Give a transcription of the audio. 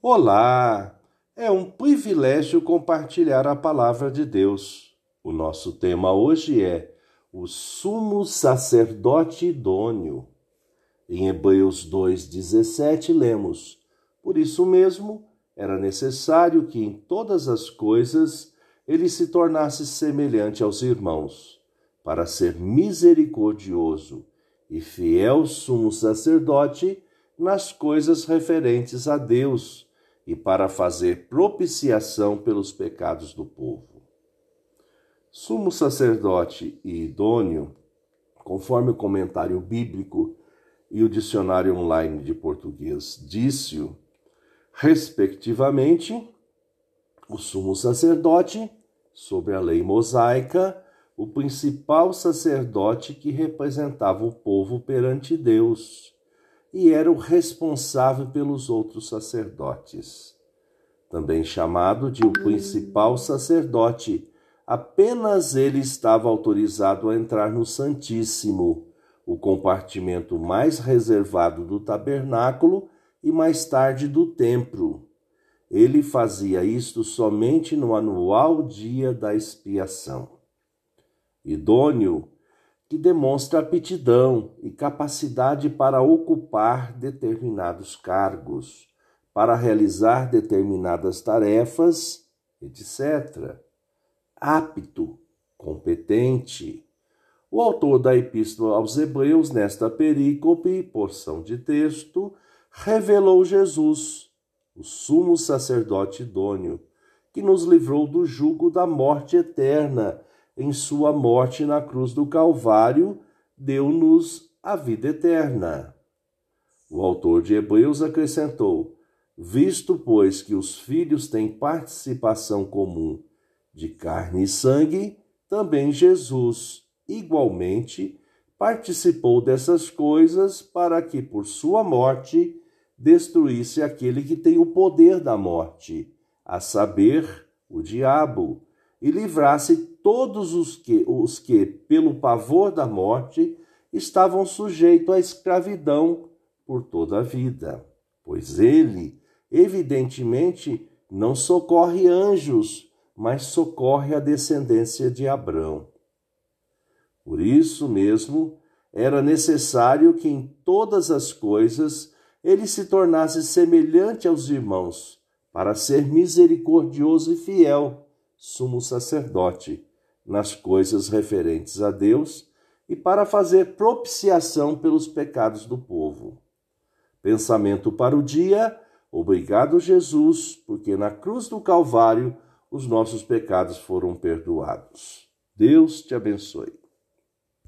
Olá! É um privilégio compartilhar a palavra de Deus. O nosso tema hoje é o sumo sacerdote idôneo. Em Hebreus 2,17 lemos: Por isso mesmo era necessário que em todas as coisas ele se tornasse semelhante aos irmãos, para ser misericordioso e fiel sumo sacerdote nas coisas referentes a Deus e para fazer propiciação pelos pecados do povo. Sumo sacerdote e idôneo, conforme o comentário bíblico e o dicionário online de português disse-o, respectivamente, o sumo sacerdote, sobre a lei mosaica, o principal sacerdote que representava o povo perante Deus e era o responsável pelos outros sacerdotes. Também chamado de o principal sacerdote, apenas ele estava autorizado a entrar no Santíssimo, o compartimento mais reservado do tabernáculo e mais tarde do templo. Ele fazia isto somente no anual dia da expiação. Idôneo que demonstra aptidão e capacidade para ocupar determinados cargos, para realizar determinadas tarefas, etc. Apto, competente. O autor da Epístola aos Hebreus, nesta perícope, porção de texto, revelou Jesus, o sumo sacerdote idôneo, que nos livrou do jugo da morte eterna em sua morte na cruz do Calvário, deu-nos a vida eterna. O autor de Hebreus acrescentou: Visto, pois, que os filhos têm participação comum de carne e sangue, também Jesus, igualmente, participou dessas coisas para que, por sua morte, destruísse aquele que tem o poder da morte, a saber, o diabo e livrasse todos os que, os que, pelo pavor da morte, estavam sujeitos à escravidão por toda a vida. Pois ele, evidentemente, não socorre anjos, mas socorre a descendência de Abrão. Por isso mesmo, era necessário que em todas as coisas ele se tornasse semelhante aos irmãos, para ser misericordioso e fiel sumo sacerdote nas coisas referentes a Deus e para fazer propiciação pelos pecados do povo. Pensamento para o dia. Obrigado, Jesus, porque na cruz do Calvário os nossos pecados foram perdoados. Deus te abençoe.